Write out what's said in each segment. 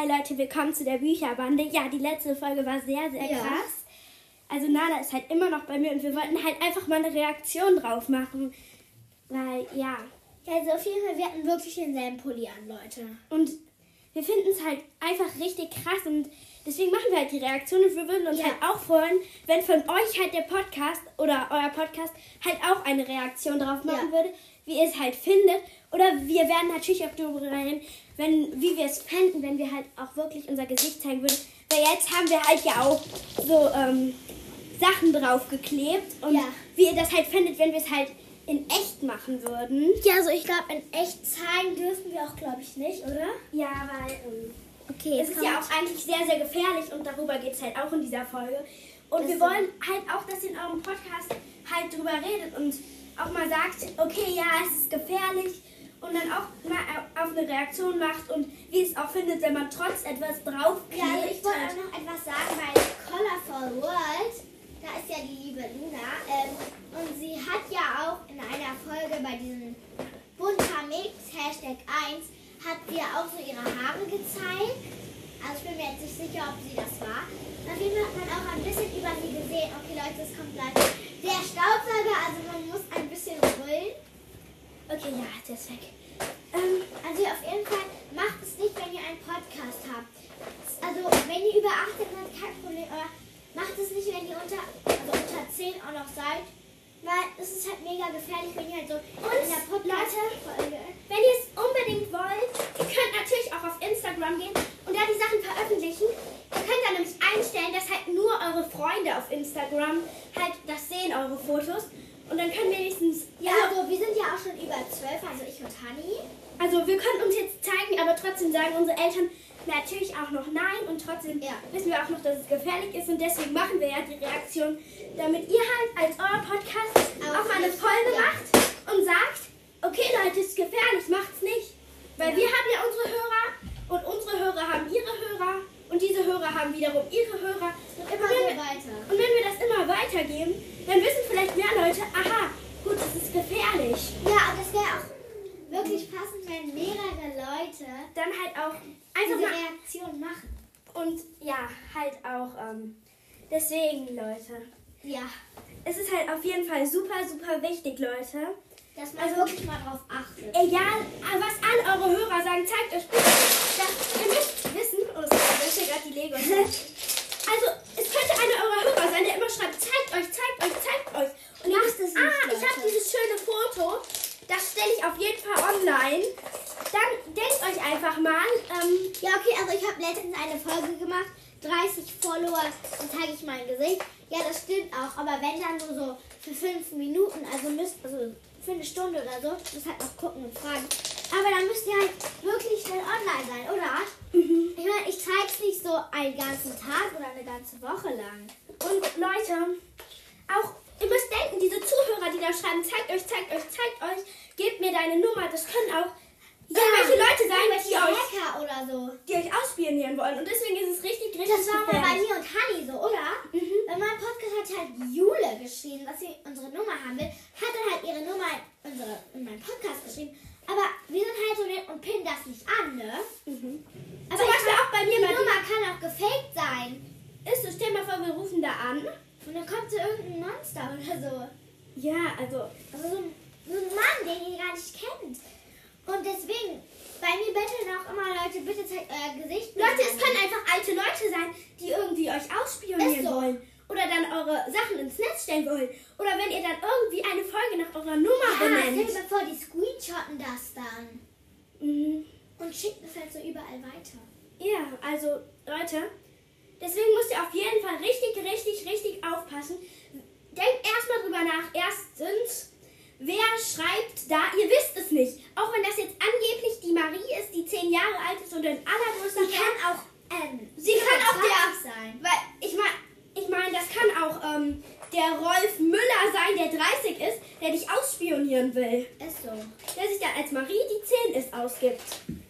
Hi Leute, willkommen zu der Bücherbande. Ja, die letzte Folge war sehr, sehr Ja. krass. Also Nana ist halt immer noch bei mir und wir wollten halt einfach mal eine Reaktion drauf machen. Weil, ja. Ja, also auf jeden Fall, wir hatten wirklich denselben Pulli an, Leute. Und wir finden es halt einfach richtig krass und deswegen machen wir halt die Reaktion und wir würden uns Ja. halt auch freuen, wenn von euch halt der Podcast oder euer Podcast halt auch eine Reaktion drauf machen Ja. würde, wie ihr es halt findet. Oder wir werden natürlich auch darüber reden, wenn, wie wir es fänden, wenn wir halt auch wirklich unser Gesicht zeigen würden. Weil jetzt haben wir halt ja auch so ähm, Sachen draufgeklebt und Ja. wie ihr das halt findet, wenn wir es halt in echt machen würden. Ja, also ich glaube, in echt zeigen dürfen wir auch, glaube ich, nicht, oder? Ja, weil... Ähm, Okay, Es ist ja auch eigentlich sehr, sehr gefährlich und darüber geht es halt auch in dieser Folge. Und Ist wir wollen halt auch, dass ihr in eurem Podcast halt drüber redet und auch mal sagt, okay, ja, es ist gefährlich und dann auch mal au- auf eine Reaktion macht und wie es auch findet, wenn man trotz etwas draufklebt. Ja, also ich wollte halt. auch noch etwas sagen, bei Colorful World, da ist ja die liebe Luna, ähm, und sie hat ja auch in einer Folge bei diesem bunter Mix, Hashtag 1, hat sie ja auch so ihre Haare gezeigt. Also ich bin mir jetzt nicht sicher, ob sie das war. Auf jeden Fall hat man auch ein bisschen über sie gesehen. Okay Leute, es kommt gleich der Staubsauger, also man muss ein bisschen brüllen. Okay, ja, der ist weg. Ähm, Also auf jeden Fall macht es nicht, wenn ihr einen Podcast habt. Also wenn ihr über 18 seid, kein Problem, aber macht es nicht, wenn ihr unter, also unter 10 auch noch seid. Weil es ist halt mega gefährlich, wenn ihr halt so in der Podcast-Folge... Wenn ihr es unbedingt wollt, ihr könnt natürlich auch auf Instagram gehen die Sachen veröffentlichen. Ihr könnt dann nämlich einstellen, dass halt nur eure Freunde auf Instagram halt das sehen, eure Fotos. Und dann können wenigstens, Ja, also wir sind ja auch schon über 12, also ich und Hani. also wir können uns jetzt zeigen, aber trotzdem sagen unsere Eltern natürlich auch noch nein und trotzdem Ja. wissen wir auch noch, dass es gefährlich ist und deswegen machen wir ja die Reaktion, damit ihr halt als euer Podcast Auf auch mal eine Folge ja. macht und sagt, okay Leute, es ist gefährlich, macht's nicht. Weil Ja. wir haben ja unsere Hörer und unsere Hörer haben ihre Hörer und diese Hörer haben wiederum ihre Hörer. Und immer wenn, wir, weiter. und wenn wir das immer weitergeben, dann wissen vielleicht mehr Leute, aha, gut, es ist gefährlich. Ja, und es wäre auch wirklich passend, wenn mehrere Leute Dann halt auch einfach diese Reaktion machen. Und ja, halt auch ähm, deswegen, Leute. Ja, Es ist halt auf jeden Fall super, super wichtig, Leute. dass man Also- wirklich mal drauf achtet. Egal, was all eure Hörer sagen, zeigt euch bitte. Das, ihr müsst wissen, oh, das ist hier gerade die Lego. Also, es könnte einer eurer Hörer sein, der immer schreibt, zeigt euch, zeigt euch, zeigt euch. Und Macht es nicht, ah, ich habe dieses schöne Foto, das stelle ich auf jeden Fall online. Dann denkt euch einfach mal, ähm, Ja, okay, also ich habe letztens eine Folge gemacht, 30 Follower, dann zeige ich mein Gesicht. Ja, das stimmt auch, aber wenn dann nur so für 5 Minuten, also müsst, also für eine Stunde oder so, halt noch gucken und fragen. Aber dann müsst ihr halt wirklich schnell online sein, oder? Ich meine, ich zeige es nicht so einen ganzen Tag oder eine ganze Woche lang. Und Leute, auch ihr müsst denken, diese Zuhörer, die da schreiben, zeigt euch, zeigt euch, zeigt euch, gebt mir deine Nummer, das können auch irgendwelche Leute sein, die euch, oder so. die euch ausspionieren wollen. Und deswegen ist es richtig, richtig Das war mal bei gefährlich. mir und Hani so, oder? Mhm. Wenn mein Podcast hat halt Jule geschrieben, dass sie unsere Nummer haben will, hat dann halt ihre Nummer in, unsere, in meinen Podcast geschrieben. Aber wir sind halt so nett und pinnen das nicht an, ne? Mhm. Aber Zum ich Beispiel mein, auch bei mir die bei Nummer kann auch gefaked sein. Ist so, stell mal vor, wir rufen da an. Und dann kommt so irgendein Monster oder so. Ja, also, Also so ein, so ein Mann, den ihr gar nicht kennt. Und deswegen, bei mir betteln auch immer Leute, bitte zeigt euer Gesicht. Leute, es können einfach alte Leute sein, die irgendwie euch ausspionieren so. wollen. Oder dann eure Sachen ins Netz stellen wollen. Oder wenn ihr dann irgendwie eine Folge nach eurer Nummer Ja, benennt. dir vor, die screenshotten das dann. Mhm. Und schicken es halt so überall weiter. Ja, also Leute, deswegen müsst ihr auf jeden Fall richtig, richtig, richtig aufpassen. Denkt erstmal drüber nach. Erstens, wer schreibt da? Ihr wisst es nicht. Auch wenn das jetzt angeblich die Marie ist, die zehn Jahre alt ist und ein allergrößter Sie kann auch, ähm, Sie kann auch 25 der, sein. weil ich meine, ich meine, das kann auch ähm, der Rolf Müller sein, der 30 ist, der dich ausspionieren will. Ist so. Der sich dann als Marie, die 10 ist, ausgibt.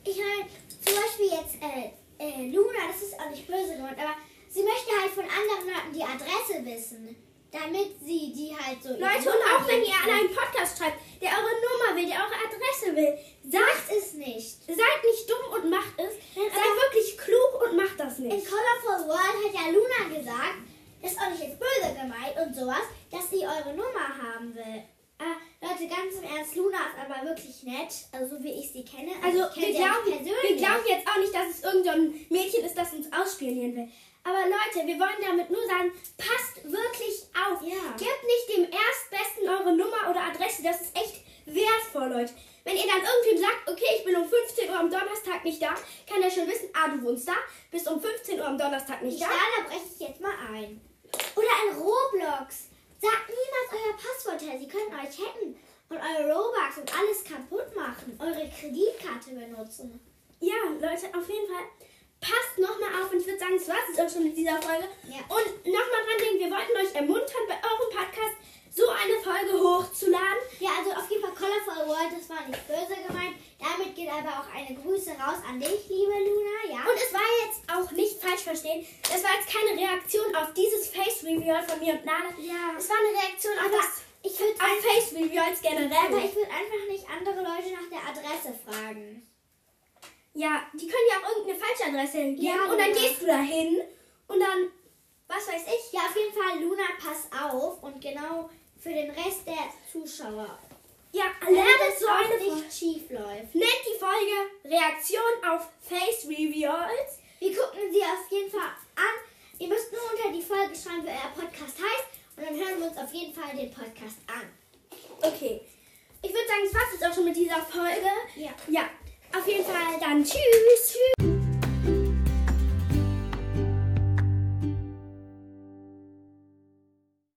Ich meine, zum Beispiel jetzt, äh, äh, Luna, das ist auch nicht böse gemeint, aber sie möchte halt von anderen Leuten die Adresse wissen damit sie die halt so. Leute, und auch wenn ihr an einen Podcast schreibt, der eure Nummer will, der eure Adresse will, sagt es nicht. Seid nicht dumm und macht es. Seid Aber wirklich klug und macht das nicht. In Colorful World hat ja Luna gesagt, ist auch nicht jetzt böse gemeint und sowas, dass sie eure Nummer haben will. Ah, Leute, ganz im Ernst, Luna ist aber wirklich nett, also wie ich sie kenne. Also, also wir, glauben, wir glauben jetzt auch nicht, dass es irgendein Mädchen ist, das uns ausspionieren will. Aber Leute, wir wollen damit nur sagen, passt wirklich Adresse. Das ist echt wertvoll, Leute. Wenn ihr dann irgendwem sagt, okay, ich bin um 15 Uhr am Donnerstag nicht da, kann er schon wissen, ah, du wohnst da, bist um 15 Uhr am Donnerstag nicht Ja, da. da breche ich jetzt mal ein. Oder ein Roblox. Sagt niemals euer Passwort her. Sie können euch hacken und eure Robux und alles kaputt machen. Eure Kreditkarte benutzen. Ja, Leute, auf jeden Fall. Passt nochmal auf und ich würde sagen, das war es auch schon mit dieser Folge. Ja. Und nochmal dran denken, wir wollten euch ermuntern, bei eurem Podcast so eine Folge hochzuladen. Ja, also auf jeden Fall Colorful World, das war nicht böse gemeint. Damit geht aber auch eine Grüße raus an dich, liebe Luna. Ja. Und es war jetzt auch nicht falsch verstehen. Es war jetzt keine Reaktion auf dieses Face Reveal von mir und Nana. Ja. Es war eine Reaktion auf Aber das ich würde auf Face Reveals generell. aber ich würde einfach nicht andere Leute nach der Adresse fragen. ja, die können ja auch irgendeine falsche Adresse geben. Ja, und dann gehst du da hin und dann, was weiß ich. Ja, auf jeden Fall, Luna, pass auf und genau für den Rest der Zuschauer. Ja, lernt es so eine nicht schief läuft. Nennt die Folge Reaktion auf Face Reveals. Wir gucken sie auf jeden Fall an. Ihr müsst nur unter die Folge schreiben, wie euer Podcast heißt. Und dann hören wir uns auf jeden Fall den Podcast an. Okay. Ich würde sagen, das war's jetzt auch schon mit dieser Folge. Ja. Ja. Auf jeden Fall dann tschüss. Tschüss.